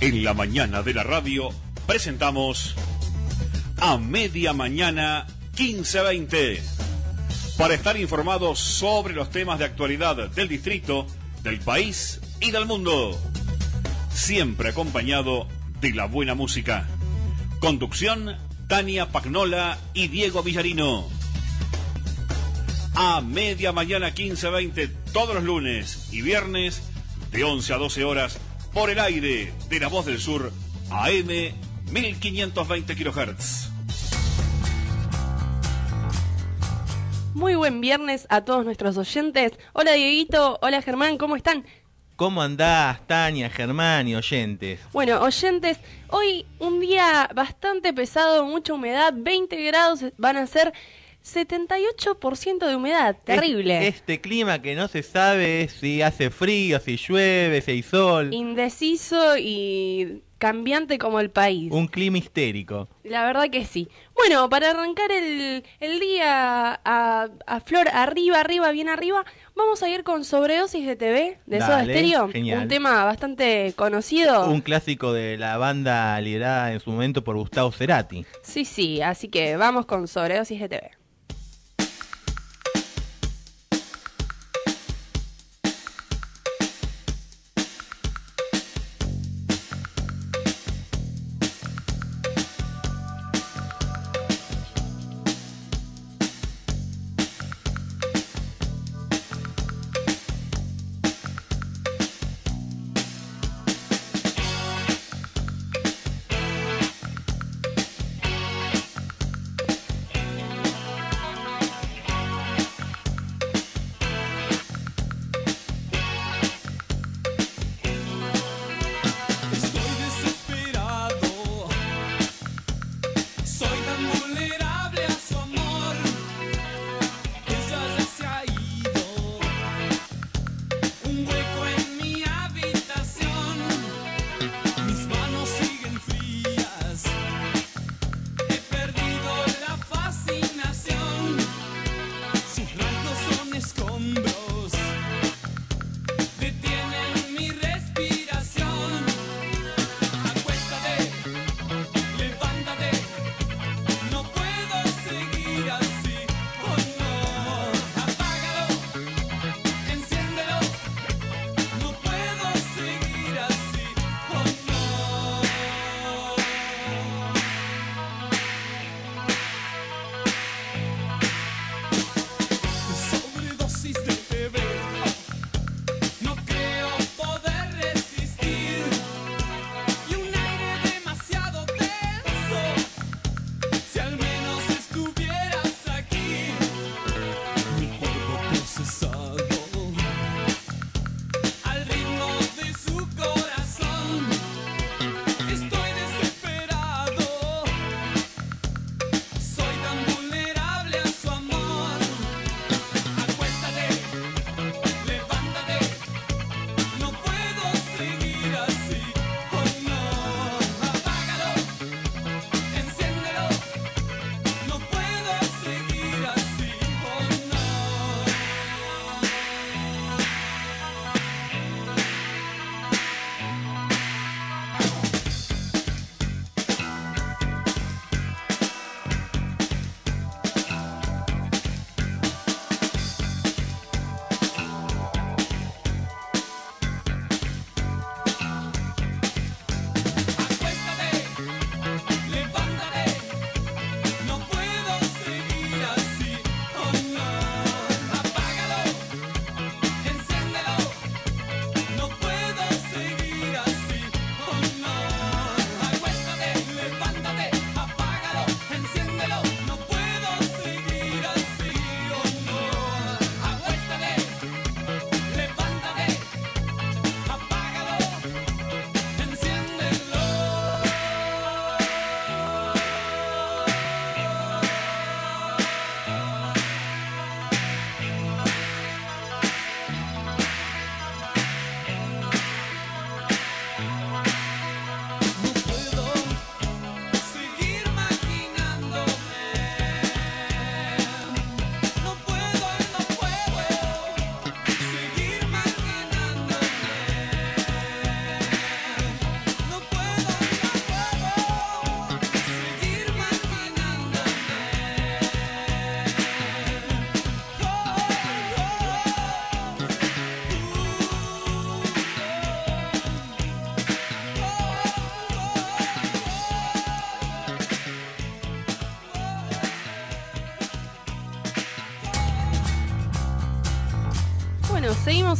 En la mañana de la radio presentamos a media mañana 1520 para estar informados sobre los temas de actualidad del distrito, del país y del mundo. Siempre acompañado de la buena música. Conducción, Tania Pagnola y Diego Villarino. A media mañana 15.20 todos los lunes y viernes de 11 a 12 horas por el aire de La Voz del Sur AM 1520 kHz. Muy buen viernes a todos nuestros oyentes. Hola Dieguito, hola Germán, ¿cómo están? ¿Cómo andás, Tania, Germán y oyentes? Bueno, oyentes, hoy un día bastante pesado, mucha humedad, 20 grados van a ser 78% de humedad, terrible. Este clima que no se sabe si hace frío, si llueve, si hay sol. Indeciso y cambiante como el país. Un clima histérico. La verdad que sí. Bueno, para arrancar el, el día a, a, flor arriba, arriba, bien arriba, vamos a ir con Sobredosis de TV de Soda Stereo. Genial. Un tema bastante conocido. Un clásico de la banda liderada en su momento por Gustavo Cerati. Sí, sí, así que vamos con Sobredosis de TV.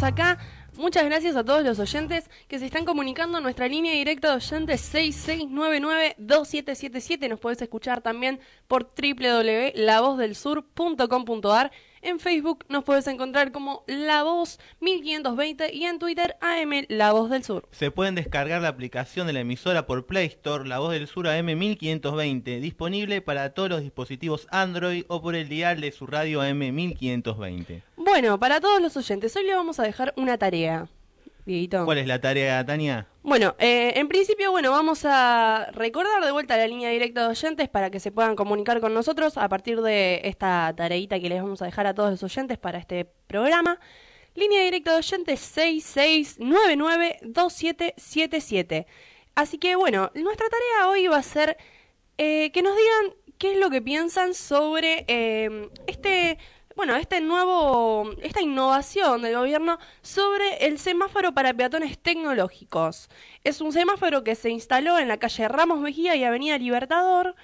Acá. Muchas gracias a todos los oyentes que se están comunicando. Nuestra línea directa de oyentes 6699-2777. Nos podés escuchar también por www.lavozdelsur.com.ar. En Facebook nos puedes encontrar como La Voz 1520 y en Twitter AM La Voz del Sur. Se pueden descargar la aplicación de la emisora por Play Store, La Voz del Sur AM 1520, disponible para todos los dispositivos Android o por el dial de su radio AM 1520. Bueno, para todos los oyentes, hoy le vamos a dejar una tarea. Dieguito. ¿Cuál es la tarea, Tania? Bueno, eh, en principio, bueno, vamos a recordar de vuelta la línea directa de oyentes para que se puedan comunicar con nosotros a partir de esta tareita que les vamos a dejar a todos los oyentes para este programa. Línea directa de oyentes 66992777. Así que, bueno, nuestra tarea hoy va a ser eh, que nos digan qué es lo que piensan sobre eh, este bueno, este nuevo, esta innovación del gobierno sobre el semáforo para peatones tecnológicos. Es un semáforo que se instaló en la calle Ramos Mejía y Avenida Libertador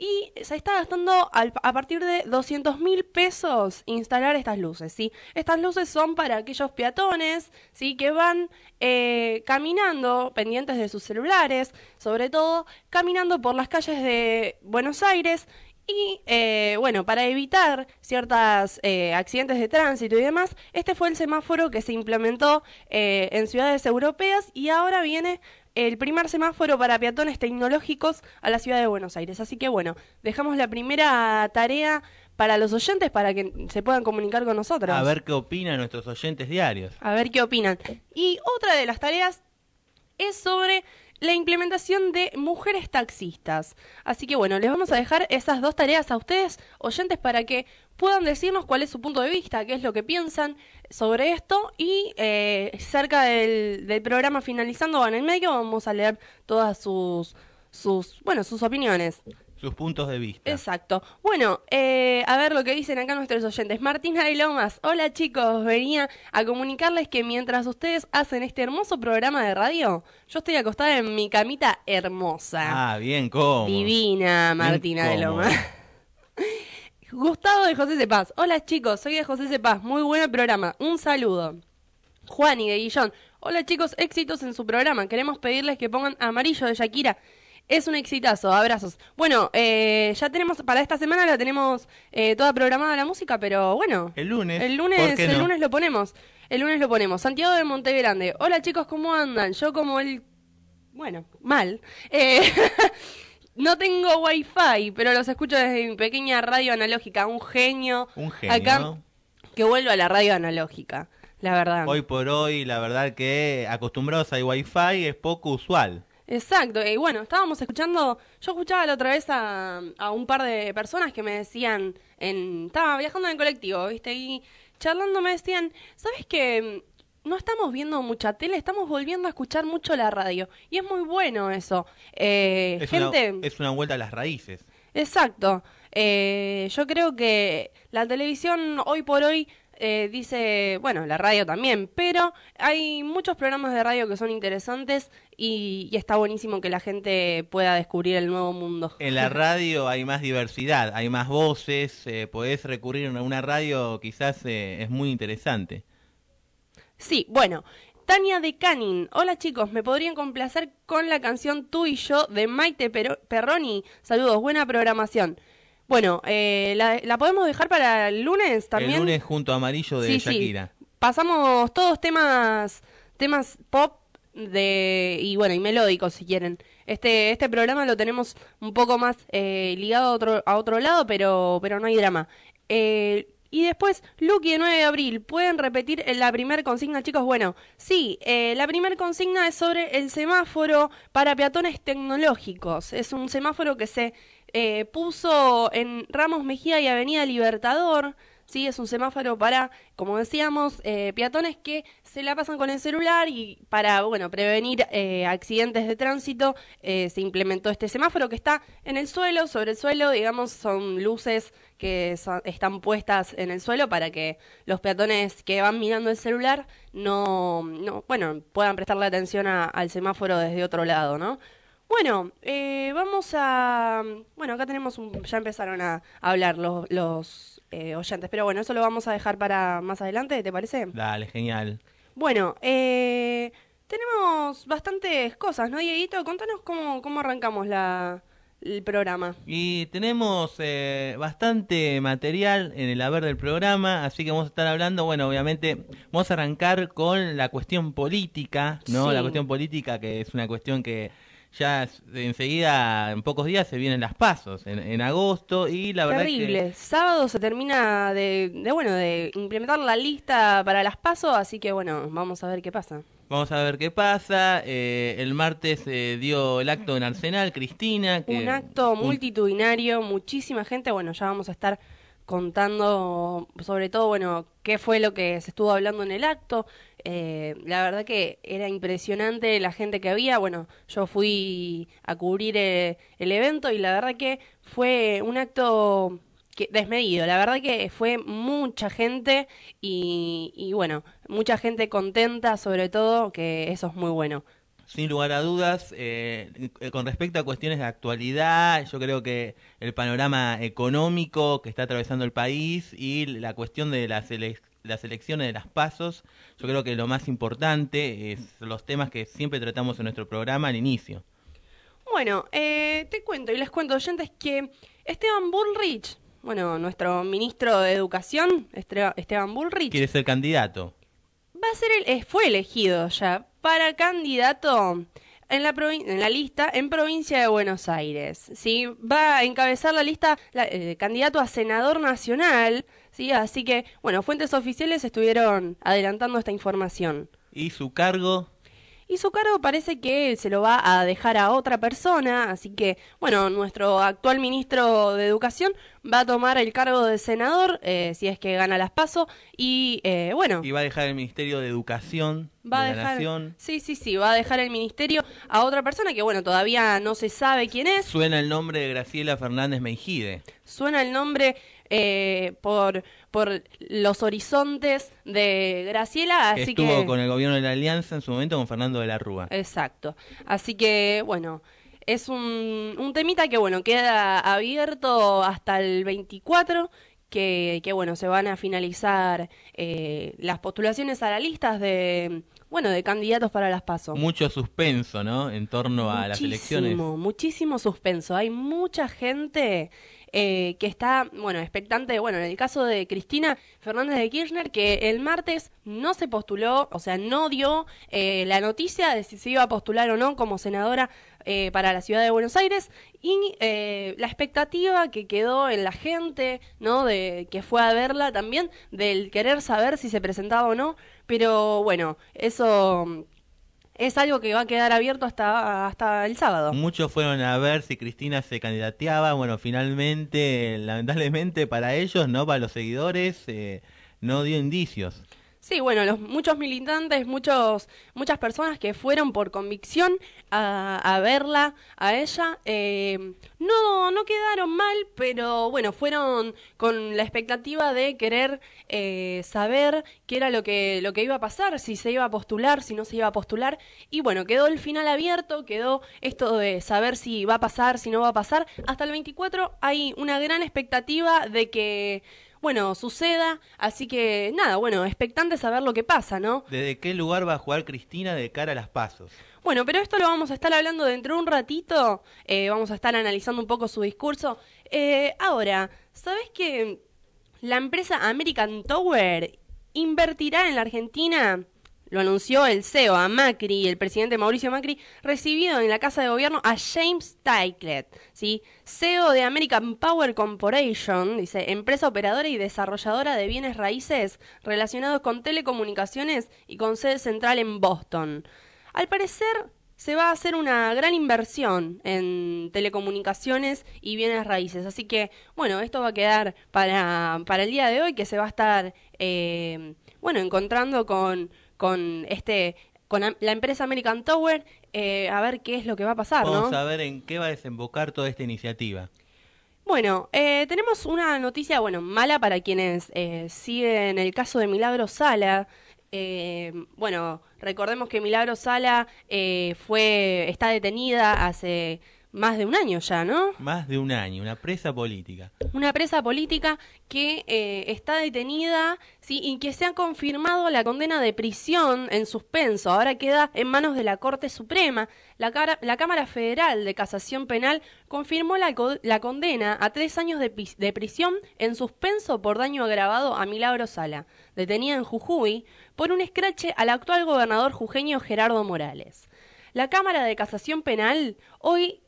y se está gastando a partir de 200 mil pesos instalar estas luces, ¿sí? Estas luces son para aquellos peatones, ¿sí? Que van eh, caminando, pendientes de sus celulares, sobre todo caminando por las calles de Buenos Aires y eh, bueno, para evitar ciertos eh, accidentes de tránsito y demás, este fue el semáforo que se implementó eh, en ciudades europeas y ahora viene el primer semáforo para peatones tecnológicos a la ciudad de Buenos Aires. Así que bueno, dejamos la primera tarea para los oyentes para que se puedan comunicar con nosotros. A ver qué opinan nuestros oyentes diarios. A ver qué opinan. Y otra de las tareas es sobre la implementación de mujeres taxistas. Así que bueno, les vamos a dejar esas dos tareas a ustedes, oyentes, para que puedan decirnos cuál es su punto de vista, qué es lo que piensan sobre esto y eh, cerca del, del, programa finalizando en el medio vamos a leer todas sus, sus, bueno, sus opiniones sus puntos de vista. Exacto. Bueno, eh, a ver lo que dicen acá nuestros oyentes. Martina de Lomas, hola chicos, venía a comunicarles que mientras ustedes hacen este hermoso programa de radio, yo estoy acostada en mi camita hermosa. Ah, bien, ¿cómo? Divina, Martina de Lomas. Gustavo de José Cepaz. Hola chicos, soy de José Cepaz. Muy buen programa. Un saludo. Juan y de Guillón. Hola chicos, éxitos en su programa. Queremos pedirles que pongan amarillo de Shakira es un exitazo, abrazos. Bueno, eh, ya tenemos, para esta semana la tenemos eh, toda programada la música, pero bueno. El lunes. El lunes, el lunes lo ponemos. El lunes lo ponemos. Santiago de Montegrande. Hola chicos, ¿cómo andan? Yo como el... Bueno, mal. Eh, no tengo wifi, pero los escucho desde mi pequeña radio analógica. Un genio. Un genio. Acá, que vuelva a la radio analógica, la verdad. Hoy por hoy, la verdad que acostumbrados al wifi es poco usual. Exacto, y bueno, estábamos escuchando, yo escuchaba la otra vez a, un par de personas que me decían, en, estaba viajando en el colectivo, ¿viste? Y charlando me decían, ¿sabes qué? No estamos viendo mucha tele, estamos volviendo a escuchar mucho la radio. Y es muy bueno eso. Eh, es, gente... una, es una vuelta a las raíces. Exacto. Eh, yo creo que la televisión hoy por hoy eh, dice, bueno, la radio también, pero hay muchos programas de radio que son interesantes y, está buenísimo que la gente pueda descubrir el nuevo mundo. En la radio hay más diversidad, hay más voces, eh, podés recurrir a una radio, quizás eh, es muy interesante. Sí, bueno. Tania de Canin. Hola chicos, ¿me podrían complacer con la canción Tú y yo de Maite Perroni? Saludos, buena programación. Bueno, eh, la, podemos dejar para el lunes también. El lunes junto a Amarillo de Shakira. Pasamos todos temas temas pop de y bueno y melódicos si quieren. Este este programa lo tenemos un poco más eh, ligado a otro a otro lado, pero pero no hay drama. Eh, y después, Lucky de 9 de abril, ¿pueden repetir la primera consigna, chicos? Bueno, sí, eh, la primera consigna es sobre el semáforo para peatones tecnológicos. Es un semáforo que se eh, puso en Ramos Mejía y Avenida Libertador. Sí, es un semáforo para, como decíamos, eh, peatones que se la pasan con el celular y para, bueno, prevenir eh, accidentes de tránsito se implementó este semáforo que está en el suelo, sobre el suelo, digamos, son luces que están puestas en el suelo para que los peatones que van mirando el celular no, no bueno, puedan prestarle atención al semáforo desde otro lado, ¿no? Bueno, eh, vamos a... Bueno, acá tenemos un... Ya empezaron a, hablar los, los eh, oyentes, pero bueno, eso lo vamos a dejar para más adelante, ¿te parece? Dale, genial. Bueno, eh, tenemos bastantes cosas, ¿no, Dieguito? Contanos cómo, cómo arrancamos la, el programa. Y tenemos eh, bastante material en el haber del programa, así que vamos a estar hablando, bueno, obviamente vamos a arrancar con la cuestión política, ¿no? Sí. La cuestión política que es una cuestión que ya enseguida, en pocos días, se vienen las pasos, en, en agosto, y la verdad Terrible. Sábado se termina de, de, bueno, de implementar la lista para las pasos, así que bueno, vamos a ver qué pasa. vamos a ver qué pasa. eh, el martes eh, dio el acto en Arsenal, Cristina. Que, Un acto multitudinario, muchísima gente. Bueno, ya vamos a estar contando sobre todo, bueno, qué fue lo que se estuvo hablando en el acto. Eh, la verdad que era impresionante la gente que había. Bueno, yo fui a cubrir eh, el evento y la verdad que fue un acto que, desmedido. La verdad que fue mucha gente y, y bueno, mucha gente contenta sobre todo, que eso es muy bueno. Sin lugar a dudas, eh, eh, con respecto a cuestiones de actualidad, yo creo que el panorama económico que está atravesando el país y la cuestión de las, ele- las elecciones de las pasos, yo creo que lo más importante es los temas que siempre tratamos en nuestro programa al inicio. Bueno, eh, te cuento y les cuento, oyentes, que Esteban Bullrich, bueno, nuestro ministro de Educación, Esteban Bullrich, Quiere ser candidato. va a ser el, eh, fue elegido ya para candidato en la, provin- en la lista en provincia de Buenos Aires. ¿sí? Va a encabezar la lista la- eh, candidato a senador nacional. ¿Sí? Así que, bueno, fuentes oficiales estuvieron adelantando esta información. Y su cargo, Y su cargo parece que se lo va a dejar a otra persona, así que, bueno, nuestro actual ministro de Educación va a tomar el cargo de senador, eh, si es que gana las PASO, y eh, bueno, y va a dejar el Ministerio de Educación va a la dejar... Nación. Sí, sí, sí, va a dejar el ministerio a otra persona que, bueno, todavía no se sabe quién es. Suena el nombre de Graciela Fernández Meijide. Suena el nombre eh, por, por los horizontes de Graciela, que estuvo que... con el gobierno de la Alianza en su momento con Fernando de la Rúa. Exacto. Así que, bueno, es un, un temita que, bueno, queda abierto hasta el 24, que, que bueno, se van a finalizar eh, las postulaciones a las listas de, bueno, de candidatos para las PASO. Mucho suspenso, ¿no? En torno a las elecciones. Muchísimo, muchísimo suspenso. Hay mucha gente eh, que está, bueno, expectante. Bueno, en el caso de Cristina Fernández de Kirchner, que el martes no se postuló, o sea, no dio eh, la noticia de si se iba a postular o no como senadora eh, para la ciudad de Buenos Aires y eh, la expectativa que quedó en la gente, ¿no? De que fue a verla también, del querer saber si se presentaba o no. Pero bueno, eso es algo que va a quedar abierto hasta, hasta el sábado. Muchos fueron a ver si Cristina se candidateaba. Bueno, finalmente, lamentablemente para ellos, no para los seguidores, eh, no dio indicios. Sí, bueno, los, muchos militantes, muchos, muchas personas que fueron por convicción a, a verla, a ella, eh, no, no quedaron mal, pero bueno, fueron con la expectativa de querer eh, saber qué era lo que, lo que iba a pasar, si se iba a postular, si no se iba a postular, y bueno, quedó el final abierto, quedó esto de saber si va a pasar, si no va a pasar. Hasta el 24 hay una gran expectativa de que bueno, suceda, así que nada, bueno, expectantes a ver lo que pasa, ¿no? ¿Desde qué lugar va a jugar Cristina de cara a las pasos? Bueno, pero esto lo vamos a estar hablando dentro de un ratito, eh, vamos a estar analizando un poco su discurso. Eh, ahora, ¿sabes que la empresa American Tower invertirá en la Argentina? Lo anunció el CEO a Macri, el presidente Mauricio Macri, recibido en la Casa de Gobierno a James Tyclet, ¿sí? CEO de American Power Corporation, dice, empresa operadora y desarrolladora de bienes raíces relacionados con telecomunicaciones y con sede central en Boston. Al parecer, se va a hacer una gran inversión en telecomunicaciones y bienes raíces. Así que, bueno, esto va a quedar para, para el día de hoy, que se va a estar, eh, bueno, encontrando con, con este con la empresa American Tower eh, a ver qué es lo que va a pasar, Vamos ¿no? a ver en qué va a desembocar toda esta iniciativa. Bueno, eh, tenemos una noticia, bueno, mala para quienes eh, siguen el caso de Milagro Sala. Eh, bueno, recordemos que Milagro Sala eh, fue, está detenida hace más de un año ya, ¿no? Más de un año, una presa política. Una presa política que eh, está detenida ¿sí? y que se ha confirmado la condena de prisión en suspenso. Ahora queda en manos de la Corte Suprema. La, la Cámara Federal de Casación Penal confirmó la, la condena a tres años de, de prisión en suspenso por daño agravado a Milagro Sala, detenida en Jujuy, por un escrache al actual gobernador jujeño Gerardo Morales. La Cámara de Casación Penal hoy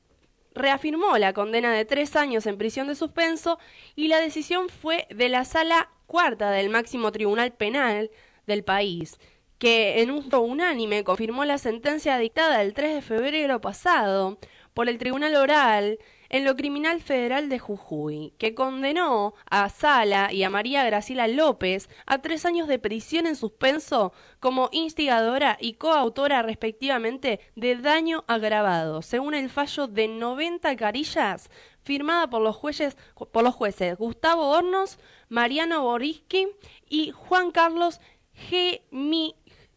reafirmó la condena de tres años en prisión de suspenso y la decisión fue de la sala cuarta del máximo tribunal penal del país, que en un unánime confirmó la sentencia dictada el 3 de febrero pasado por el Tribunal Oral en lo Criminal Federal de Jujuy, que condenó a Sala y a María Graciela López a tres años de prisión en suspenso como instigadora y coautora respectivamente de daño agravado, según el fallo de 90 carillas firmada por los jueces, por los jueces Gustavo Hornos, Mariano Boriski y Juan Carlos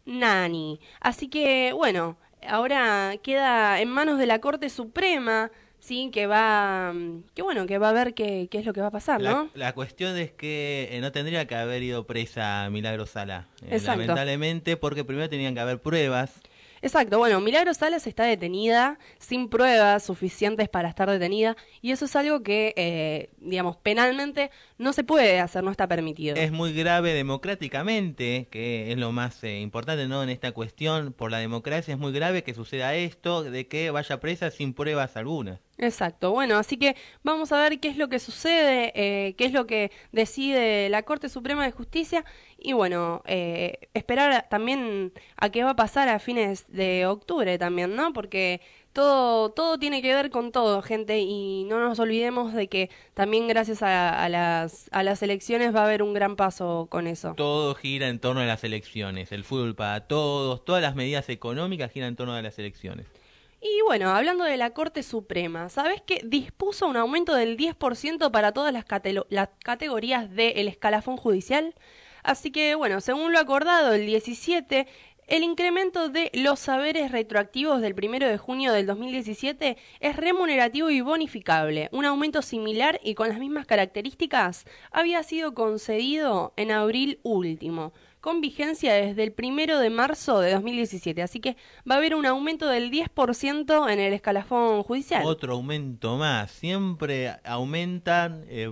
Nani. Así que, bueno, ahora queda en manos de la Corte Suprema sí, que va, que bueno, que va a ver qué, qué es lo que va a pasar, ¿no? La, cuestión es que eh, no tendría que haber ido presa Milagro Sala, eh, lamentablemente, porque primero tenían que haber pruebas. Exacto, bueno, Milagro Salas está detenida sin pruebas suficientes para estar detenida y eso es algo que, eh, digamos, penalmente no se puede hacer, no está permitido. Es muy grave democráticamente, que es lo más eh, importante ¿no? en esta cuestión, por la democracia es muy grave que suceda esto, de que vaya presa sin pruebas algunas. Exacto, bueno, así que vamos a ver qué es lo que sucede, eh, qué es lo que decide la Corte Suprema de Justicia y bueno, eh, esperar también a qué va a pasar a fines de octubre también, ¿no? Porque todo, todo tiene que ver con todo, gente, y no nos olvidemos de que también gracias a, las, a las elecciones va a haber un gran paso con eso. Todo gira en torno a las elecciones, el fútbol para todos, todas las medidas económicas giran en torno a las elecciones. Y bueno, hablando de la Corte Suprema, ¿sabes que dispuso un aumento del 10% para todas las, categorías del escalafón judicial? Así que bueno, según lo acordado el 17, el incremento de los saberes retroactivos del 1 de junio del 2017 es remunerativo y bonificable. Un aumento similar y con las mismas características había sido concedido en abril último con vigencia desde el primero de marzo de 2017. Así que va a haber un aumento del 10% en el escalafón judicial. Otro aumento más. Siempre aumentan, eh,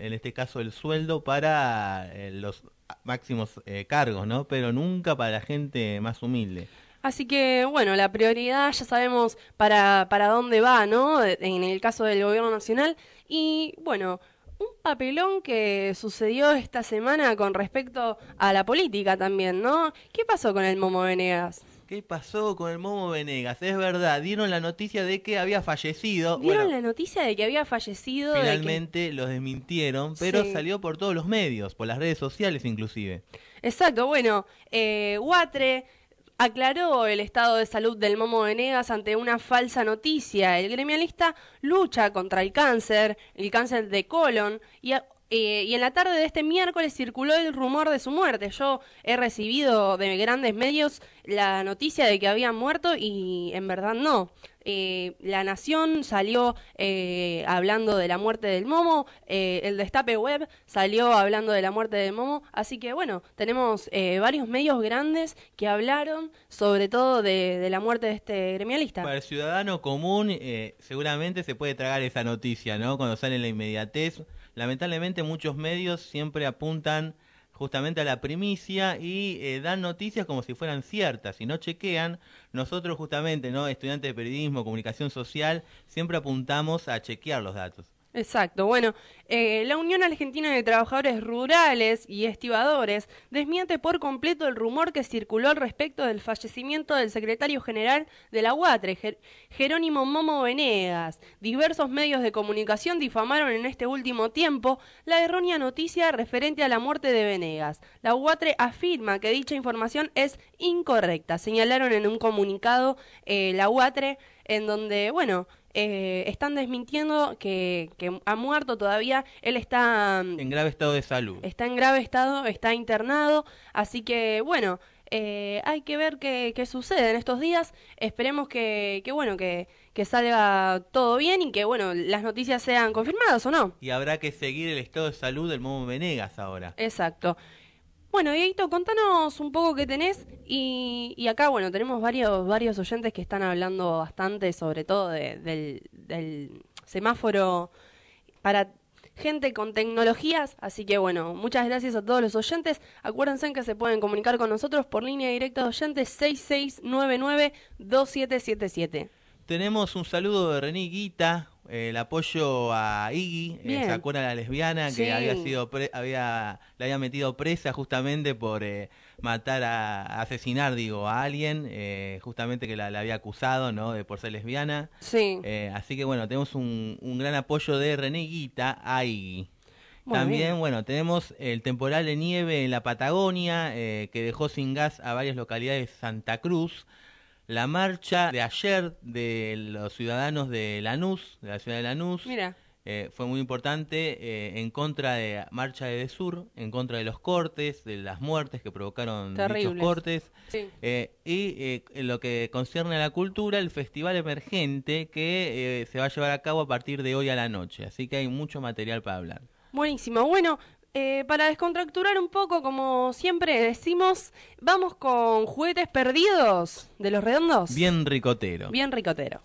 en este caso, el sueldo para eh, los máximos eh, cargos, ¿no? Pero nunca para la gente más humilde. Así que, bueno, la prioridad ya sabemos para, para dónde va, ¿no? En el caso del gobierno nacional. Y, bueno, un papelón que sucedió esta semana con respecto a la política también, ¿no? ¿Qué pasó con el Momo Venegas? ¿Qué pasó con el Momo Venegas? Es verdad, dieron la noticia de que había fallecido. Dieron la noticia de que había fallecido. Finalmente los desmintieron, pero salió por todos los medios, por las redes sociales inclusive. Exacto, bueno, eh, Guatre aclaró el estado de salud del Momo Venegas ante una falsa noticia. El gremialista lucha contra el cáncer, el cáncer de colon, y, eh, y en la tarde de este miércoles circuló el rumor de su muerte. Yo he recibido de grandes medios la noticia de que había muerto y en verdad no. Eh, la Nación salió eh, hablando de la muerte del Momo, eh, el Destape Web salió hablando de la muerte del Momo, así que bueno, tenemos varios medios grandes que hablaron sobre todo de, la muerte de este gremialista. Para el ciudadano común seguramente se puede tragar esa noticia, ¿no? Cuando sale la inmediatez. Lamentablemente muchos medios siempre apuntan justamente a la primicia y eh, dan noticias como si fueran ciertas y no chequean. Nosotros justamente, ¿no? estudiantes de periodismo, comunicación social, siempre apuntamos a chequear los datos. Exacto. Bueno, eh, la Unión Argentina de Trabajadores Rurales y Estibadores desmiente por completo el rumor que circuló al respecto del fallecimiento del secretario general de la UATRE, Jerónimo Momo Venegas. Diversos medios de comunicación difamaron en este último tiempo la errónea noticia referente a la muerte de Venegas. La UATRE afirma que dicha información es incorrecta. Señalaron en un comunicado eh, la UATRE en donde, bueno, eh, están desmintiendo que, que ha muerto todavía. Él está En grave estado de salud. está en grave estado, está internado, así que bueno, eh, hay que ver qué, qué sucede en estos días. Esperemos que, que bueno, que, que salga todo bien y que bueno, las noticias sean confirmadas o no. Y habrá que seguir el estado de salud del Momo Venegas ahora. Exacto. Bueno, Dieguito, contanos un poco qué tenés y, acá, bueno, tenemos varios, varios oyentes que están hablando bastante, sobre todo de- del, semáforo para gente con tecnologías, así que bueno, muchas gracias a todos los oyentes. Acuérdense que se pueden comunicar con nosotros por línea directa de oyentes 6699-2777. Tenemos un saludo de René Guita, el apoyo a Iggy, eh. ¿se acuerdan la lesbiana Sí. que había sido pre- había la había metido presa justamente por eh, matar a asesinar digo a alguien, eh, justamente que la, la había acusado, ¿no? de por ser lesbiana. Sí. Eh, así que bueno, tenemos un, un gran apoyo de René Guita a Iggy. Muy También, bien. bueno, tenemos el temporal de nieve en la Patagonia, eh, que dejó sin gas a varias localidades de Santa Cruz. La marcha de ayer de los ciudadanos de Lanús, de la ciudad de Lanús, Mira, eh, fue muy importante eh, en contra de Marcha de Sur, en contra de los cortes, de las muertes que provocaron dichos Terribles. cortes. sí. Eh, y eh, en lo que concierne a la cultura, el Festival Emergente que eh, se va a llevar a cabo a partir de hoy a la noche. Así que hay mucho material para hablar. Buenísimo. Bueno, eh, para descontracturar un poco, como siempre decimos, vamos con juguetes perdidos de los redondos. Bien ricotero. Bien ricotero.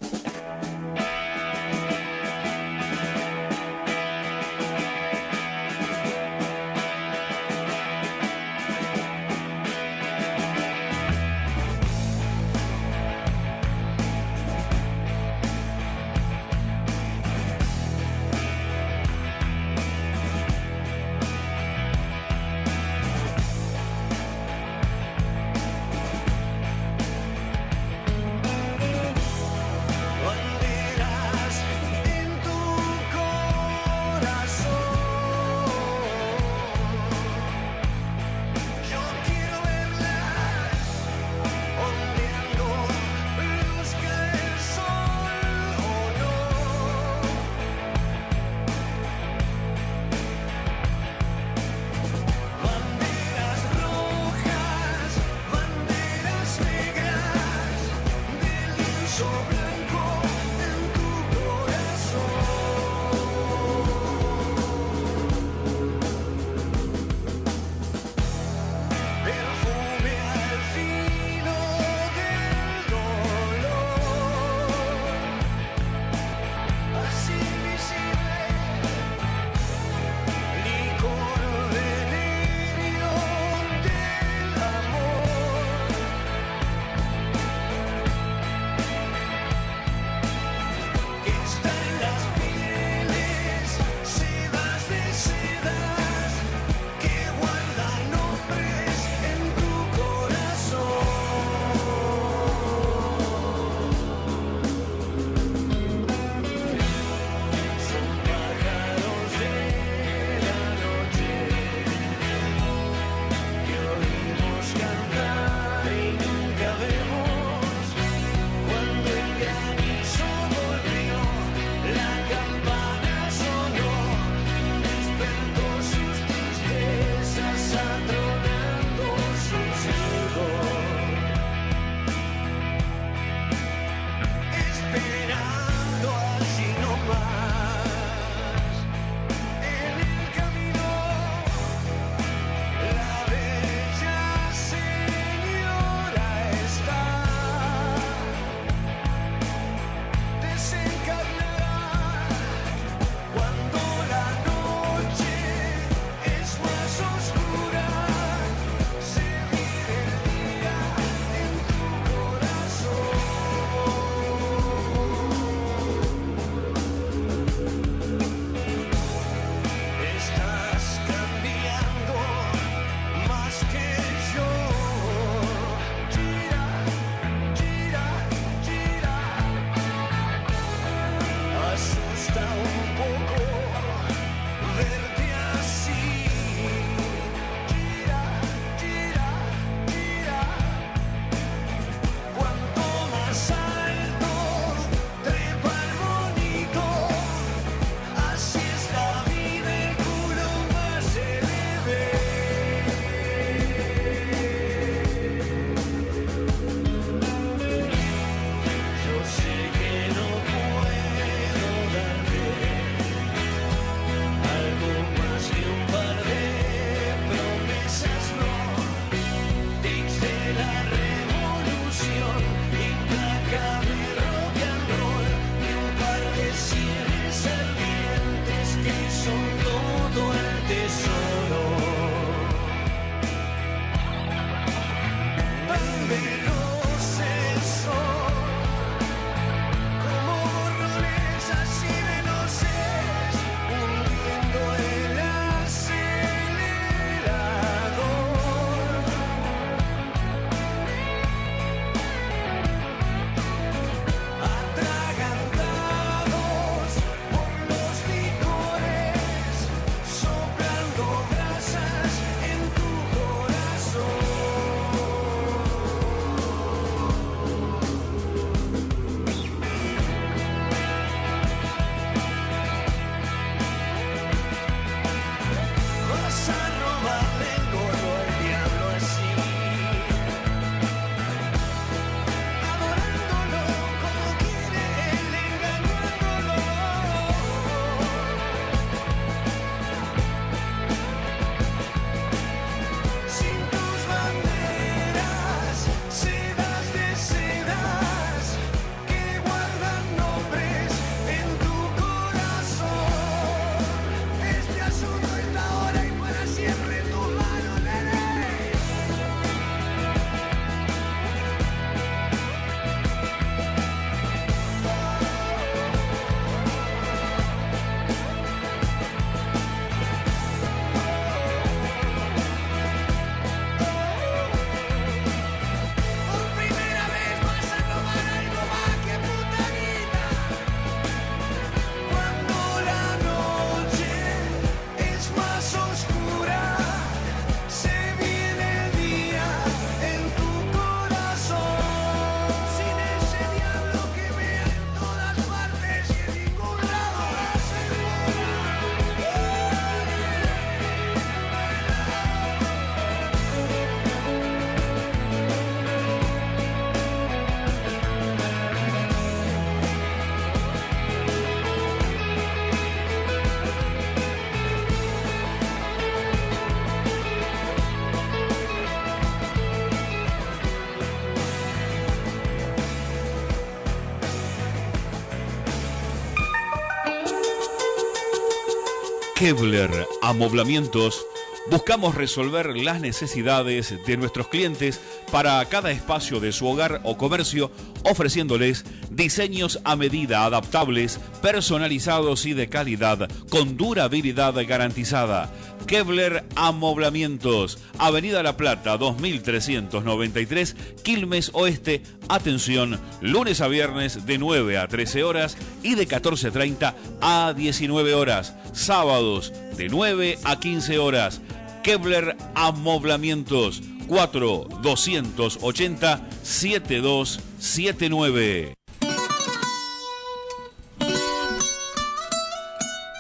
Kevler Amoblamientos buscamos resolver las necesidades de nuestros clientes para cada espacio de su hogar o comercio, ofreciéndoles diseños a medida adaptables, personalizados y de calidad, con durabilidad garantizada. Kevler Amoblamientos, Avenida La Plata 2393, Quilmes Oeste. Atención, lunes a viernes de 9 a 13 horas y de 14.30 a 19 horas. Sábados de 9 a 15 horas. Kevler Amoblamientos 4 280 7279.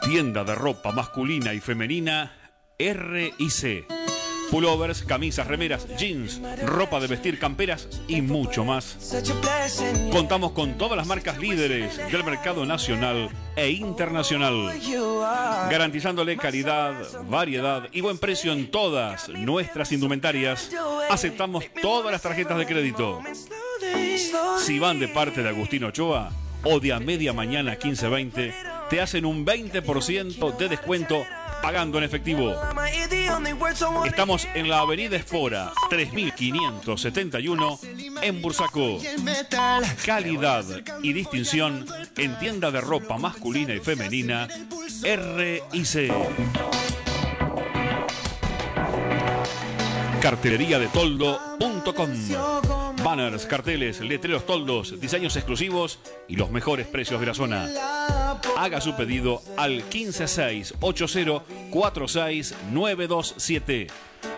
Tienda de ropa masculina y femenina R y C. Pullovers, camisas, remeras, jeans, ropa de vestir, camperas y mucho más. Contamos con todas las marcas líderes del mercado nacional e internacional, garantizándole calidad, variedad y buen precio en todas nuestras indumentarias. Aceptamos todas las tarjetas de crédito. Si van de parte de Agustín Ochoa o de a media mañana 1520, te hacen un 20% de descuento pagando en efectivo. Estamos en la avenida Esfora, 3571, en Bursaco. Calidad y distinción en tienda de ropa masculina y femenina, R&C. Cartelería de toldo.com Banners, carteles, letreros toldos, diseños exclusivos y los mejores precios de la zona. Haga su pedido al 15680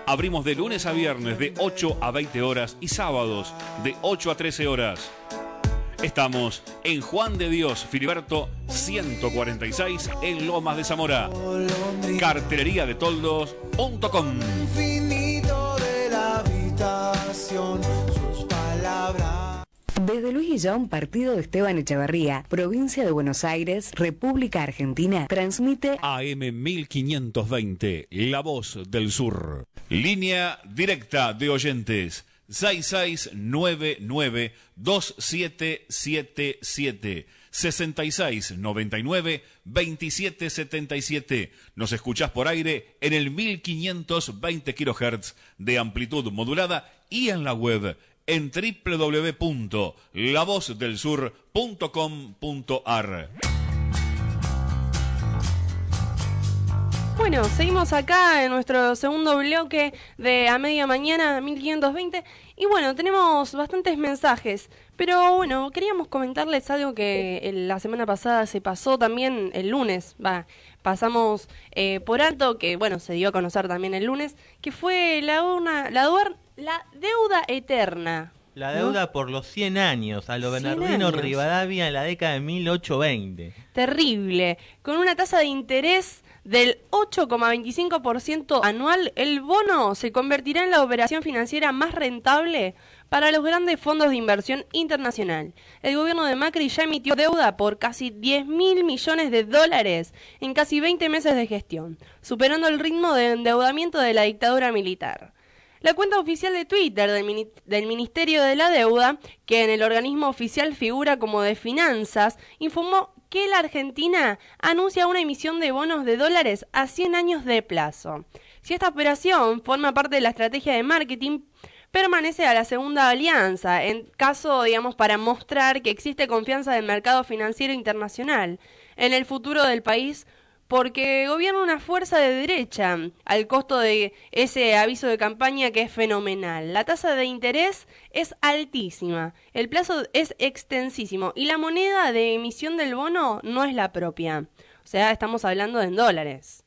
Abrimos de lunes a viernes de 8 a 20 horas y sábados de 8 a 13 horas. Estamos en Juan de Dios Filiberto 146 en Lomas de Zamora. Cartelería de toldos.com. Desde Luis Guillón, partido de Esteban Echeverría, provincia de Buenos Aires, República Argentina, transmite AM 1520, La Voz del Sur. Línea directa de oyentes 6699 2777 6699 2777. Nos escuchás por aire en el 1520 kHz de amplitud modulada y en la web en www.lavozdelsur.com.ar. Bueno, seguimos acá en nuestro segundo bloque de A Media Mañana 1520 y bueno, tenemos bastantes mensajes, pero bueno, queríamos comentarles algo que la semana pasada se pasó también el lunes, va, pasamos eh, por alto, que bueno, se dio a conocer también el lunes, que fue la, una, la, la deuda eterna. La deuda por los 100 años a lo Bernardino Rivadavia en la década de 1820. Terrible. Con una tasa de interés del 8,25% anual, el bono se convertirá en la operación financiera más rentable para los grandes fondos de inversión internacional. El gobierno de Macri ya emitió deuda por casi 10 mil millones de dólares en casi 20 meses de gestión, superando el ritmo de endeudamiento de la dictadura militar. La cuenta oficial de Twitter del, Ministerio de la Deuda, que en el organismo oficial figura como de finanzas, informó que la Argentina anuncia una emisión de bonos de dólares a 100 años de plazo. Si esta operación forma parte de la estrategia de marketing, permanece a la segunda alianza, en caso, digamos, para mostrar que existe confianza del mercado financiero internacional en el futuro del país porque gobierna una fuerza de derecha al costo de ese aviso de campaña que es fenomenal. La tasa de interés es altísima, el plazo es extensísimo y la moneda de emisión del bono no es la propia. O sea, estamos hablando en dólares.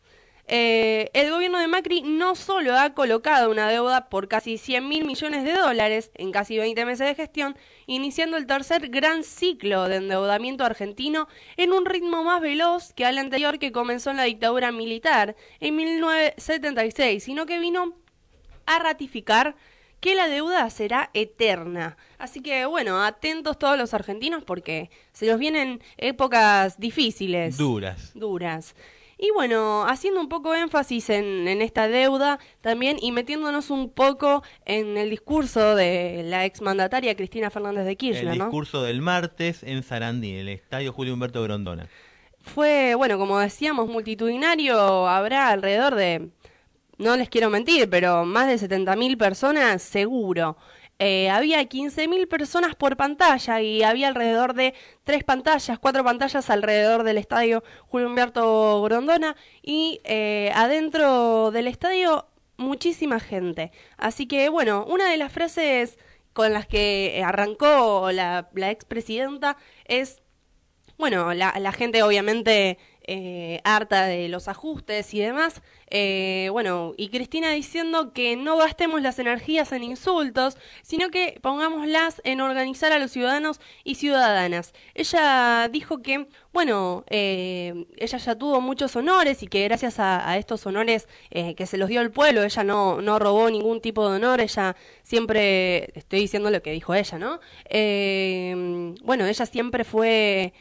Eh, el gobierno de Macri no solo ha colocado una deuda por casi 100 mil millones de dólares en casi 20 meses de gestión, iniciando el tercer gran ciclo de endeudamiento argentino en un ritmo más veloz que al anterior que comenzó en la dictadura militar en 1976, sino que vino a ratificar que la deuda será eterna. Así que bueno, atentos todos los argentinos porque se nos vienen épocas difíciles. Duras. Duras. Y bueno, haciendo un poco énfasis en, esta deuda también y metiéndonos un poco en el discurso de la exmandataria Cristina Fernández de Kirchner, El discurso del martes en Sarandí, el estadio Julio Humberto Grondona. fue, bueno, como decíamos, multitudinario, habrá alrededor de, no les quiero mentir, pero más de 70.000 personas seguro. Eh, había 15.000 personas por pantalla y había alrededor de tres pantallas, cuatro pantallas alrededor del estadio Julio Humberto Grondona y eh, adentro del estadio muchísima gente. Así que bueno, una de las frases con las que arrancó la, la expresidenta es, bueno, la, la gente obviamente eh, harta de los ajustes y demás. Eh, bueno, y Cristina diciendo que no gastemos las energías en insultos, sino que pongámoslas en organizar a los ciudadanos y ciudadanas. Ella dijo que, bueno, eh, ella ya tuvo muchos honores y que gracias a, estos honores que se los dio el pueblo, ella no, no robó ningún tipo de honor, ella siempre, estoy diciendo lo que dijo ella, ¿no? bueno, ella siempre fue,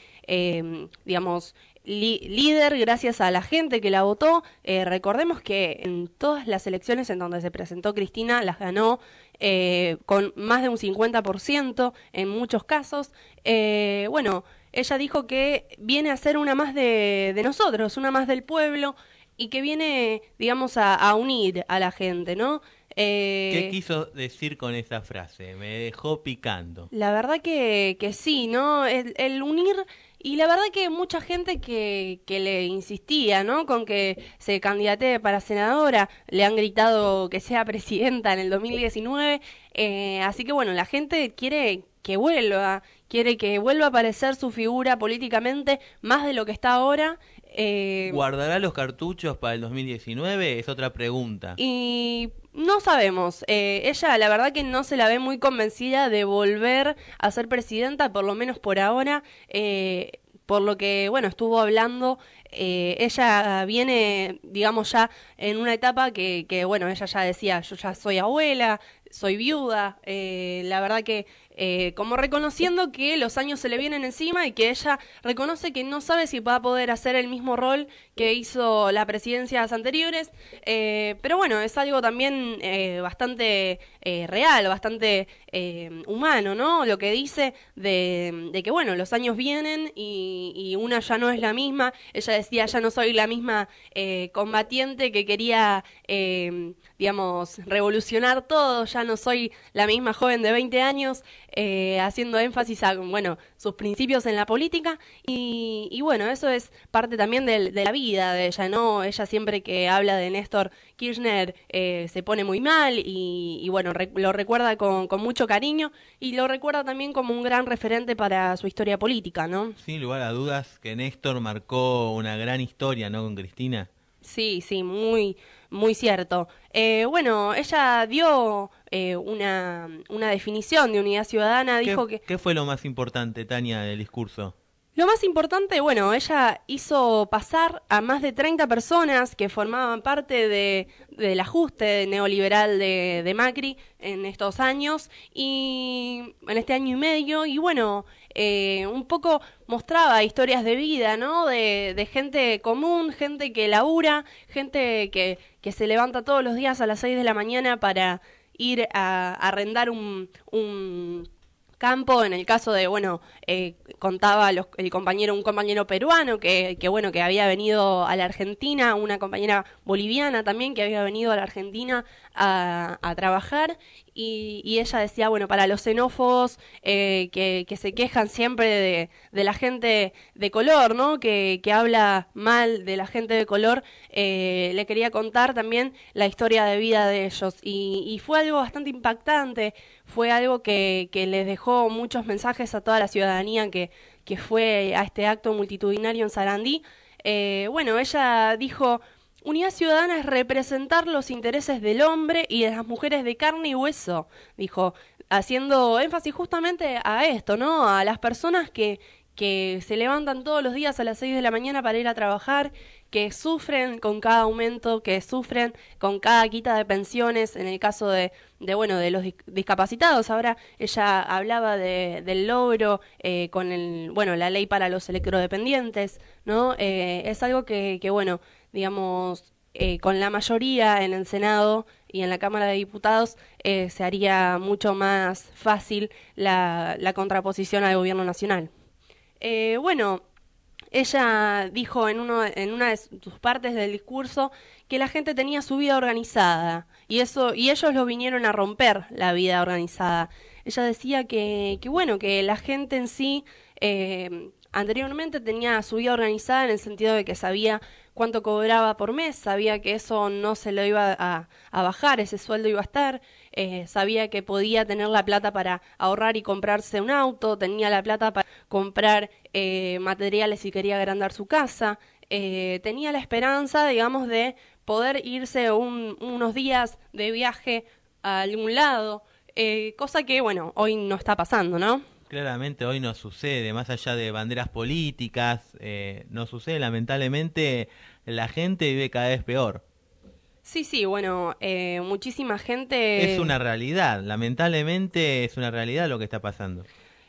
digamos, líder gracias a la gente que la votó. Eh, recordemos que en todas las elecciones en donde se presentó Cristina las ganó eh, con más de un 50% en muchos casos. Eh, bueno, ella dijo que viene a ser una más de, nosotros, una más del pueblo y que viene, digamos, a, unir a la gente, ¿no? ¿Qué quiso decir con esa frase? Me dejó picando. La verdad que, que sí, ¿no? el unir y la verdad que mucha gente que, que le insistía, ¿no? Con que se candidate para senadora, le han gritado que sea presidenta en el 2019. Eh, así que bueno, la gente quiere que vuelva, quiere que vuelva a aparecer su figura políticamente más de lo que está ahora. Eh, ¿Guardará los cartuchos para el 2019? Es otra pregunta. Y no sabemos. Eh, ella, la verdad que no se la ve muy convencida de volver a ser presidenta, por lo menos por ahora. Eh, por lo que, bueno, estuvo hablando, ella viene, digamos, ya en una etapa que, que, bueno, ella ya decía, yo ya soy abuela, soy viuda, la verdad que eh, como reconociendo que los años se le vienen encima y que ella reconoce que no sabe si va a poder hacer el mismo rol que hizo las presidencias anteriores, eh, pero bueno, es algo también eh, bastante real, bastante humano, ¿no? Lo que dice de, que, bueno, los años vienen y, y, una ya no es la misma, ella decía, ya no soy la misma combatiente que quería, digamos, revolucionar todo, ya no soy la misma joven de 20 años, eh, haciendo énfasis a bueno, sus principios en la política y, bueno, eso es parte también de, la vida de ella, ¿no? Ella siempre que habla de Néstor Kirchner eh, se pone muy mal y, bueno, lo recuerda con, con, mucho cariño y lo recuerda también como un gran referente para su historia política, ¿no? Sin lugar a dudas que Néstor marcó una gran historia, ¿no? Con Cristina. Sí, sí, muy, muy cierto. Eh, bueno, ella dio eh, una, una definición de unidad ciudadana, dijo que... ¿Qué fue lo más importante, Tania, del discurso? Lo más importante, bueno, ella hizo pasar a más de 30 personas que formaban parte de, del ajuste neoliberal de, de, Macri en estos años y en este año y medio y bueno, eh, un poco mostraba historias de vida, ¿no? De, de, gente común, gente que labura, gente que, que se levanta todos los días a las 6 de la mañana para ir a, arrendar un, un campo, en el caso de, bueno, eh, contaba los, el compañero, un compañero peruano que, que, bueno, que había venido a la Argentina, una compañera boliviana también que había venido a la Argentina a, trabajar y, y, ella decía, bueno, para los xenófobos eh, que, que, se quejan siempre de, de, la gente de color, ¿no? Que, que habla mal de la gente de color, eh, le quería contar también la historia de vida de ellos. Y, y fue algo bastante impactante, fue algo que, que, les dejó muchos mensajes a toda la ciudadanía que, que fue a este acto multitudinario en Sarandí. Eh, bueno, ella dijo Unidad Ciudadana es representar los intereses del hombre y de las mujeres de carne y hueso, dijo, haciendo énfasis justamente a esto, ¿no? A las personas que, que se levantan todos los días a las 6 de la mañana para ir a trabajar, que sufren con cada aumento, que sufren con cada quita de pensiones, en el caso de, de bueno, de los discapacitados. Ahora ella hablaba de, del logro eh, con el, bueno, la ley para los electrodependientes, ¿no? Eh, es algo que, que bueno, digamos, eh, con la mayoría en el Senado y en la Cámara de Diputados eh, se haría mucho más fácil la, la contraposición al gobierno nacional. Eh, bueno, ella dijo en, uno, en una de sus partes del discurso que la gente tenía su vida organizada y eso y ellos lo vinieron a romper la vida organizada. Ella decía que, que bueno que la gente en sí eh, anteriormente tenía su vida organizada en el sentido de que sabía cuánto cobraba por mes, sabía que eso no se lo iba a, bajar, ese sueldo iba a estar, eh, sabía que podía tener la plata para ahorrar y comprarse un auto, tenía la plata para comprar eh, materiales si quería agrandar su casa, eh, tenía la esperanza, digamos, de poder irse unos días de viaje a algún lado, cosa que, bueno, hoy no está pasando, ¿no? Claramente hoy no sucede, más allá de banderas políticas, eh, no sucede, lamentablemente la gente vive cada vez peor. Sí, sí, bueno, eh, muchísima gente... Es una realidad, lamentablemente es una realidad lo que está pasando.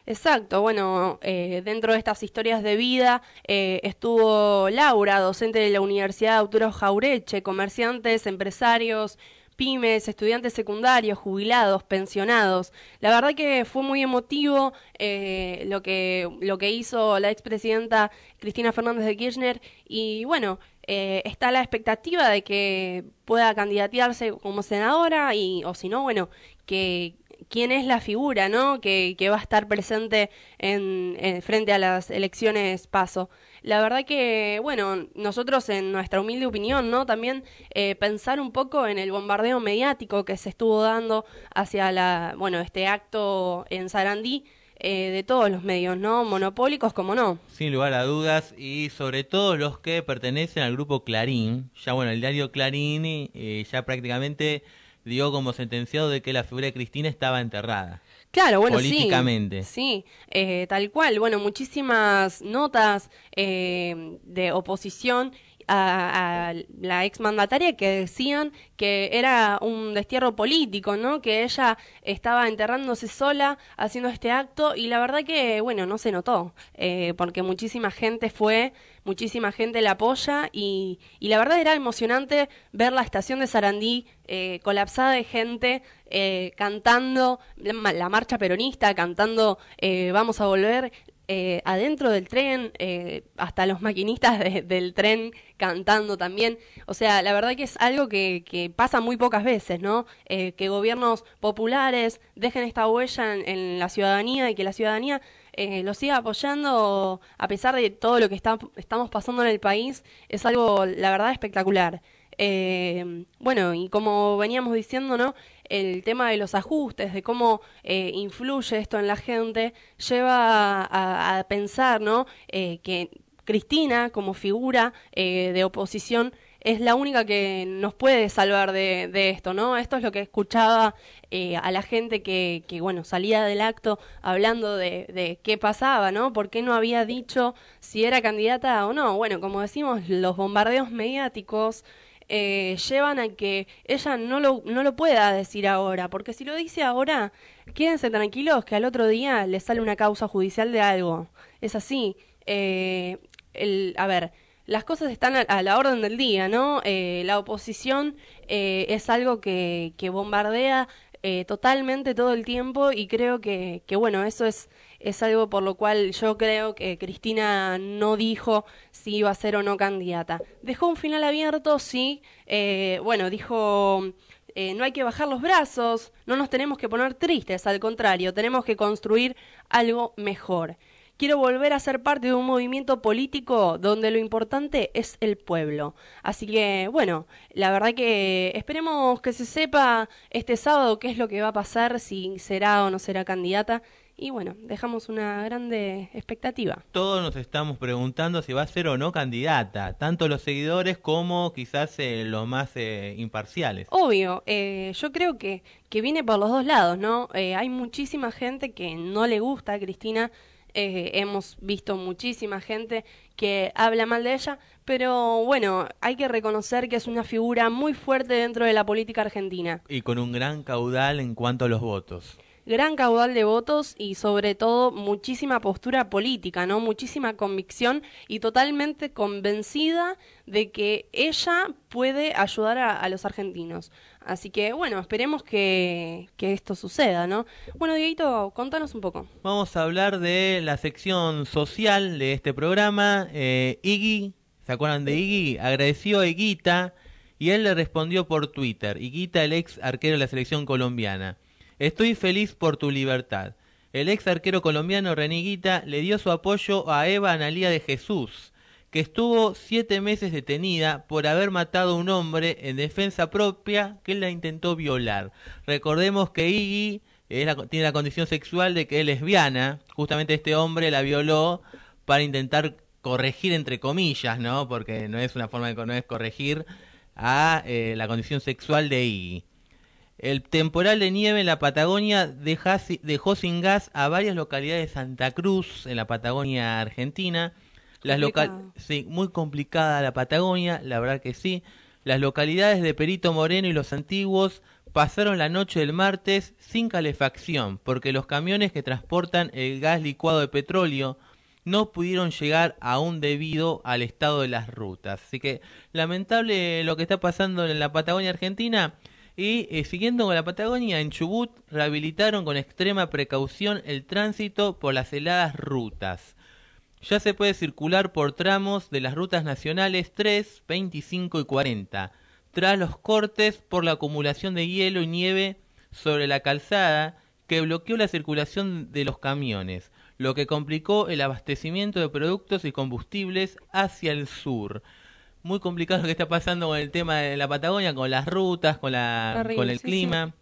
Exacto, bueno, eh, dentro de estas historias de vida estuvo Laura, docente de la Universidad Arturo Jaureche, comerciantes, empresarios, pymes, estudiantes secundarios, jubilados, pensionados. La verdad que fue muy emotivo eh, lo, que, lo que hizo la expresidenta Cristina Fernández de Kirchner y bueno, eh, está la expectativa de que pueda candidatearse como senadora y, o si no, bueno, que quién es la figura, ¿no? Que, que va a estar presente en, frente a las elecciones paso. La verdad que, bueno, nosotros en nuestra humilde opinión, ¿no? También eh, pensar un poco en el bombardeo mediático que se estuvo dando hacia la, bueno, este acto en Sarandí. Eh, de todos los medios, ¿no? Monopólicos como no. Sin lugar a dudas, y sobre todo los que pertenecen al grupo Clarín. Ya bueno, el diario Clarín eh, ya prácticamente dio como sentenciado de que la figura de Cristina estaba enterrada. Claro, bueno, políticamente. Sí, sí eh, tal cual. Bueno, muchísimas notas eh, de oposición a, a la exmandataria que decían que era un destierro político, ¿no? Que ella estaba enterrándose sola haciendo este acto y la verdad que, bueno, no se notó, eh, porque muchísima gente fue, muchísima gente la apoya y, y, la verdad era emocionante ver la estación de Sarandí eh, colapsada de gente eh, cantando la, marcha peronista, cantando Vamos a volver, eh, adentro del tren, eh, hasta los maquinistas del tren cantando también. O sea, la verdad que es algo que, pasa muy pocas veces, ¿no? Eh, que gobiernos populares dejen esta huella en, la ciudadanía y que la ciudadanía lo siga apoyando a pesar de todo lo que está, estamos pasando en el país. Es algo, la verdad, espectacular. bueno, y como veníamos diciendo, ¿no? El tema de los ajustes, de cómo eh, influye esto en la gente, lleva a, pensar ¿no? Eh, que Cristina, como figura eh, de oposición, es la única que nos puede salvar de, esto, ¿no? Esto es lo que escuchaba a la gente que, que, bueno, salía del acto hablando de, de, qué pasaba, ¿no? ¿Por qué no había dicho si era candidata o no? Bueno, como decimos, los bombardeos mediáticos eh, llevan a que ella no lo, no lo pueda decir ahora, porque si lo dice ahora, quédense tranquilos que al otro día le sale una causa judicial de algo. Es así. Eh, el, a ver, las cosas están a, la orden del día, ¿no? Eh, la oposición es algo que, que bombardea totalmente todo el tiempo y creo que, que bueno, eso es es algo por lo cual yo creo que Cristina no dijo si iba a ser o no candidata. Dejó un final abierto, sí. Eh, bueno, dijo, eh, no hay que bajar los brazos, no nos tenemos que poner tristes, al contrario, tenemos que construir algo mejor. Quiero volver a ser parte de un movimiento político donde lo importante es el pueblo. Así que, bueno, la verdad que esperemos que se sepa este sábado qué es lo que va a pasar, si será o no será candidata y bueno, dejamos una grande expectativa. Todos nos estamos preguntando si va a ser o no candidata, tanto los seguidores como quizás eh, los más eh, imparciales. Obvio, eh, yo creo que, que viene por los dos lados, ¿no? hay muchísima gente que no le gusta a Cristina, hemos visto muchísima gente que habla mal de ella, pero bueno, hay que reconocer que es una figura muy fuerte dentro de la política argentina. Y con un gran caudal en cuanto a los votos gran caudal de votos y sobre todo muchísima postura política, ¿no? Muchísima convicción y totalmente convencida de que ella puede ayudar a, los argentinos. Así que, bueno, esperemos que, que esto suceda, ¿no? Bueno, Dieguito, contanos un poco. Vamos a hablar de la sección social de este programa. Eh, Iggy, ¿se acuerdan de Iggy? Agradeció a Higuita y él le respondió por Twitter. Higuita, el ex arquero de la selección colombiana. Estoy feliz por tu libertad. El ex arquero colombiano René Higuita le dio su apoyo a Eva Analía de Jesús que estuvo siete meses detenida por haber matado a un hombre en defensa propia que la intentó violar. Recordemos que Iggy tiene la condición sexual de que es lesbiana. Justamente este hombre la violó para intentar corregir entre comillas, ¿no? Porque no es una forma de no es corregir a eh, la condición sexual de Iggy. El temporal de nieve en la Patagonia dejó sin gas a varias localidades de Santa Cruz, en la Patagonia argentina, las local sí, muy complicada la Patagonia, la verdad que sí. Las localidades de Perito Moreno y los antiguos pasaron la noche del martes sin calefacción, porque los camiones que transportan el gas licuado de petróleo no pudieron llegar aún debido al estado de las rutas. Así que lamentable lo que está pasando en la Patagonia Argentina. Y eh, siguiendo con la Patagonia, en Chubut rehabilitaron con extrema precaución el tránsito por las heladas rutas ya se puede circular por tramos de las rutas nacionales 3, 25 y 40, tras los cortes por la acumulación de hielo y nieve sobre la calzada que bloqueó la circulación de los camiones, lo que complicó el abastecimiento de productos y combustibles hacia el sur. Muy complicado lo que está pasando con el tema de la Patagonia, con las rutas, con, la, con el clima.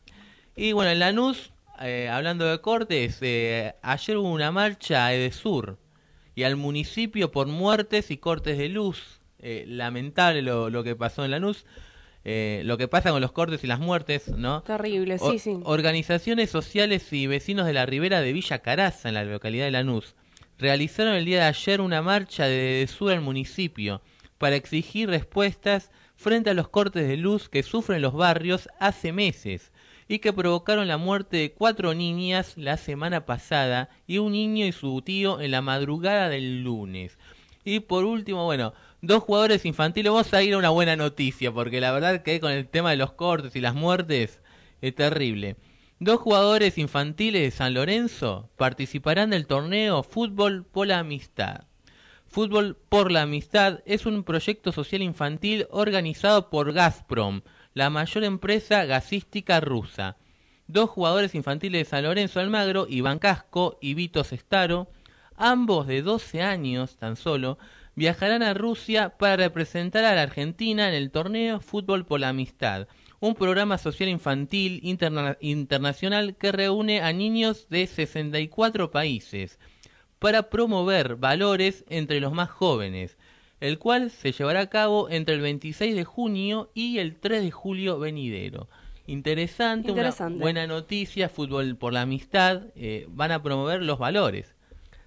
Y bueno, en Lanús, eh, hablando de cortes, eh, ayer hubo una marcha de sur y al municipio por muertes y cortes de luz. Eh, lamentable lo, lo, que pasó en Lanús. Eh, lo que pasa con los cortes y las muertes, ¿no? Terrible, sí, sí. Organizaciones sociales y vecinos de la ribera de Villa Caraza, en la localidad de Lanús, realizaron el día de ayer una marcha de sur al municipio para exigir respuestas frente a los cortes de luz que sufren los barrios hace meses y que provocaron la muerte de cuatro niñas la semana pasada y un niño y su tío en la madrugada del lunes. Y por último, bueno, dos jugadores infantiles. Vamos a ir a una buena noticia, porque la verdad que con el tema de los cortes y las muertes es terrible. Dos jugadores infantiles de San Lorenzo participarán del torneo Fútbol por la Amistad. Fútbol por la Amistad es un proyecto social infantil organizado por Gazprom, la mayor empresa gasística rusa. Dos jugadores infantiles de San Lorenzo Almagro, Iván Casco y Vito Sestaro, ambos de 12 años tan solo, viajarán a Rusia para representar a la Argentina en el torneo Fútbol por la Amistad, un programa social infantil internacional que reúne a niños de 64 países para promover valores entre los más jóvenes, el cual se llevará a cabo entre el 26 de junio y el 3 de julio venidero. Interesante, una buena noticia, fútbol por la amistad, eh, van a promover los valores.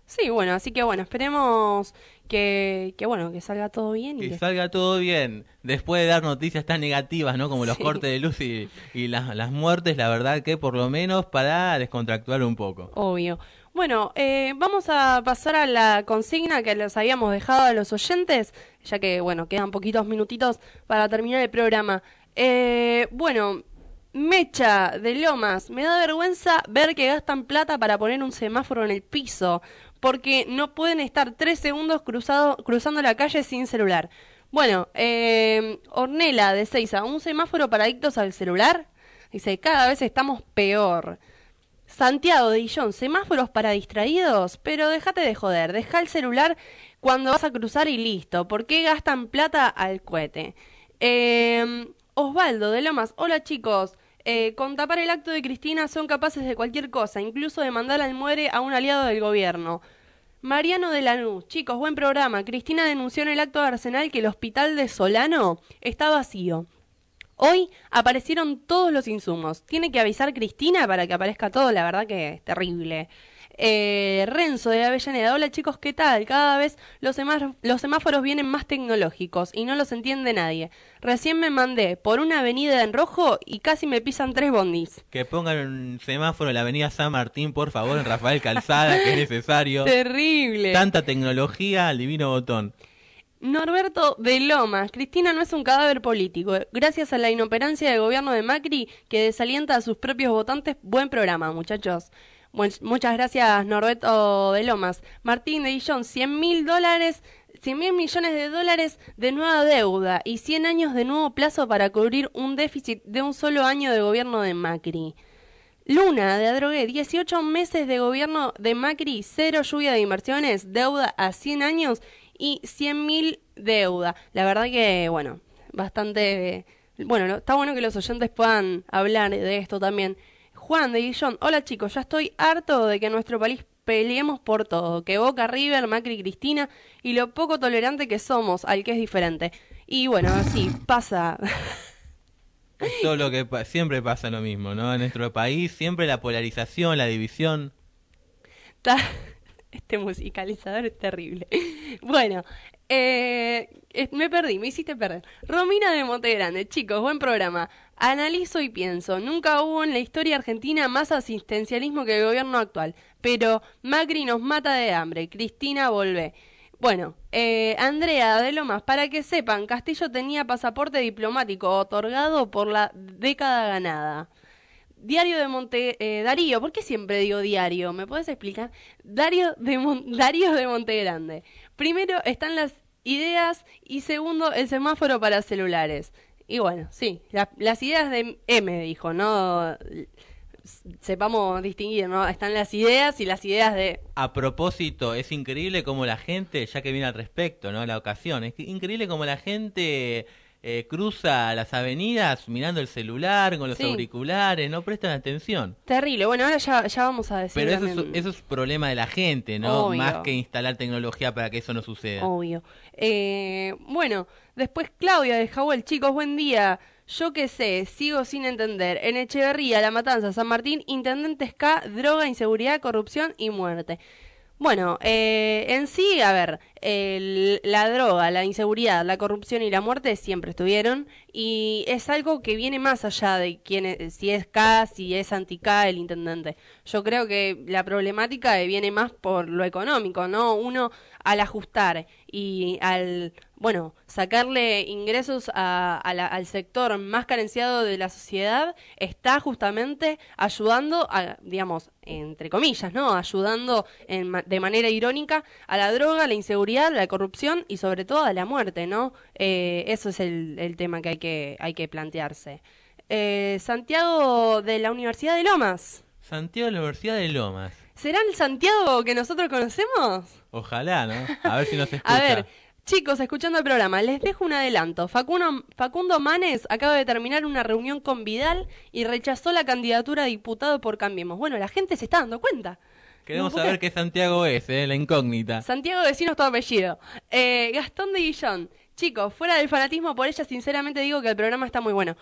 Sí, bueno, así que bueno, esperemos que, que bueno, que salga todo bien. Y que, salga todo bien. Después de dar noticias tan negativas, ¿no? Como los cortes de luz y, y las, las muertes, la verdad que por lo menos para descontractuar un poco. Obvio. Bueno, eh, vamos a pasar a la consigna que les habíamos dejado a los oyentes, ya que, bueno, quedan poquitos minutitos para terminar el programa. Eh, bueno, Mecha de Lomas, me da vergüenza ver que gastan plata para poner un semáforo en el piso, porque no pueden estar tres segundos cruzando la calle sin celular. Bueno, eh, Ornela de Seiza, ¿un semáforo para adictos al celular? Dice, cada vez estamos peor. Santiago de Dillon, semáforos para distraídos, pero déjate de joder, deja el celular cuando vas a cruzar y listo. ¿Por qué gastan plata al cohete? Eh, Osvaldo de Lomas, hola chicos. Eh, con tapar el acto de Cristina son capaces de cualquier cosa, incluso de mandar al muere a un aliado del gobierno. Mariano de Lanús, chicos, buen programa. Cristina denunció en el acto de Arsenal que el hospital de Solano está vacío. Hoy aparecieron todos los insumos. Tiene que avisar Cristina para que aparezca todo, la verdad que es terrible. Eh, Renzo de Avellaneda, hola chicos, ¿qué tal? Cada vez los, los semáforos vienen más tecnológicos y no los entiende nadie. Recién me mandé por una avenida en rojo y casi me pisan tres bondis. Que pongan un semáforo en la avenida San Martín, por favor, en Rafael Calzada, que es necesario. Terrible. Tanta tecnología al divino botón. Norberto de Lomas, Cristina no es un cadáver político. Gracias a la inoperancia del gobierno de Macri, que desalienta a sus propios votantes, buen programa, muchachos. muchas gracias, Norberto de Lomas. Martín de Guillón, 100 mil dólares, 100 mil millones de dólares de nueva deuda y 100 años de nuevo plazo para cubrir un déficit de un solo año de gobierno de Macri. Luna de Adrogué, 18 meses de gobierno de Macri, cero lluvia de inversiones, deuda a 100 años y 100.000 deuda. La verdad que, bueno, bastante... Bueno, está bueno que los oyentes puedan hablar de esto también. Juan de Guillón, hola chicos, ya estoy harto de que nuestro país peleemos por todo, que Boca, River, Macri, Cristina y lo poco tolerante que somos al que es diferente. Y bueno, así pasa. Todo lo que siempre pasa lo mismo, ¿no? En nuestro país siempre la polarización, la división. Este musicalizador es terrible. Bueno, eh, me perdí, me hiciste perder. Romina de Montegrande, chicos, buen programa. Analizo y pienso, nunca hubo en la historia argentina más asistencialismo que el gobierno actual, pero Macri nos mata de hambre, Cristina volvé. Bueno, eh, Andrea de Lomas, para que sepan, Castillo tenía pasaporte diplomático otorgado por la década ganada. Diario de Monte... Eh, Darío, ¿por qué siempre digo diario? ¿Me puedes explicar? Darío de, Darío de Monte Grande. Primero están las ideas y segundo el semáforo para celulares. Y bueno, sí, las ideas de M dijo, ¿no? Sepamos distinguir, ¿no? Están las ideas y las ideas de... A propósito, es increíble como la gente, ya que viene al respecto, ¿no? La ocasión, es increíble como la gente eh, cruza las avenidas mirando el celular con los auriculares, no prestan atención. Terrible, bueno, ahora ya, ya vamos a decir. Pero eso es, eso es, problema de la gente, ¿no? Más que instalar tecnología para que eso no suceda. Obvio. Eh, bueno, después Claudia de Jahuel, chicos, buen día. Yo qué sé, sigo sin entender. En Echeverría, La Matanza, San Martín, intendentes K, droga, inseguridad, corrupción y muerte. Bueno, eh, en sí, a ver, la droga, la inseguridad, la corrupción y la muerte siempre estuvieron y es algo que viene más allá de quién es, si es K, si es anti-K el intendente. Yo creo que la problemática viene más por lo económico, ¿no? Uno al ajustar y al bueno, sacarle ingresos al sector más carenciado de la sociedad está justamente ayudando, a, digamos, entre comillas, ¿no? Ayudando de manera irónica a la droga, la inseguridad, la corrupción y sobre todo a la muerte, ¿no? Eh, eso es el, tema que hay que, hay que plantearse. Eh, Santiago de la Universidad de Lomas. Santiago de la Universidad de Lomas. ¿Será el Santiago que nosotros conocemos? Ojalá, ¿no? A ver si nos escucha. A ver, Chicos, escuchando el programa, les dejo un adelanto. Facundo, Facundo, Manes acaba de terminar una reunión con Vidal y rechazó la candidatura a diputado por Cambiemos. Bueno, la gente se está dando cuenta. Queremos saber qué Santiago es, ¿eh? la incógnita. Santiago, decinos tu apellido. Eh, Gastón de Guillón. Chicos, fuera del fanatismo por ella, sinceramente digo que el programa está muy bueno.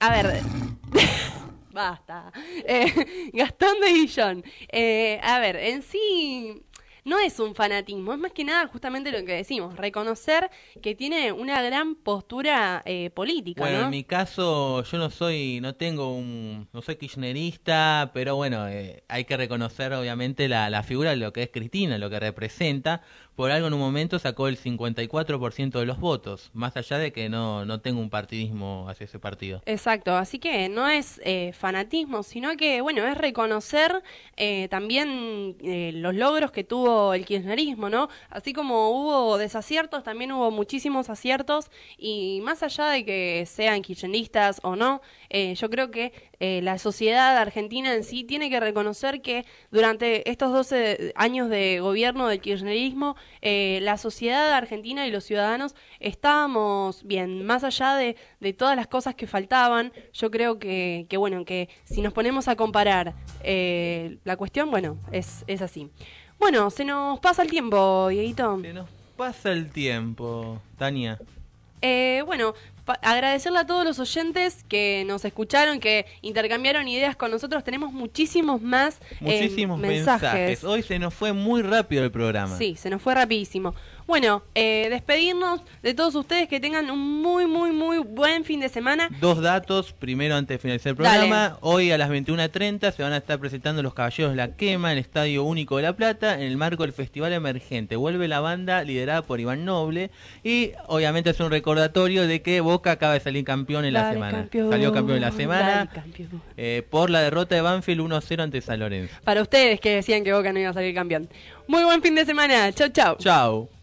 A ver... Basta. Eh, Gastón de Guillón. Eh, a ver, en sí no es un fanatismo, es más que nada justamente lo que decimos, reconocer que tiene una gran postura eh, política. Bueno, en mi caso yo no soy, no tengo un, no soy kirchnerista, pero bueno, eh, hay que reconocer obviamente la, la figura de lo que es Cristina, lo que representa, por algo en un momento sacó el 54% de los votos, más allá de que no, no tengo un partidismo hacia ese partido. Exacto, así que no es eh, fanatismo, sino que, bueno, es reconocer eh, también eh, los logros que tuvo el kirchnerismo, ¿no? Así como hubo desaciertos, también hubo muchísimos aciertos y más allá de que sean kirchneristas o no, yo creo que la sociedad argentina en sí tiene que reconocer que durante estos 12 años de gobierno del kirchnerismo eh, la sociedad argentina y los ciudadanos estábamos bien, más allá de, todas las cosas que faltaban, yo creo que, bueno, que si nos ponemos a comparar eh, la cuestión, bueno, es, es así. Bueno, se nos pasa el tiempo, Dieguito. Se nos pasa el tiempo, Tania. Eh, bueno, agradecerle a todos los oyentes que nos escucharon, que intercambiaron ideas con nosotros. Tenemos muchísimos más muchísimos mensajes. Hoy se nos fue muy rápido el programa. Sí, se nos fue rapidísimo. Bueno, eh, despedirnos de todos ustedes, que tengan un muy, muy, muy buen fin de semana. Dos datos, primero antes de finalizar el programa. Hoy a las 21.30 se van a estar presentando los Caballeros de la Quema en el Estadio Único de La Plata en el marco del Festival Emergente. Vuelve la banda liderada por Iván Noble y obviamente es un recordatorio de que Boca acaba de salir campeón en la Dale, semana. campeón, Salió campeón en la semana eh, por la derrota de Banfield 1-0 ante San Lorenzo. Para ustedes que decían que Boca no iba a salir campeón. Muy buen fin de semana. Chau, chau. Chao.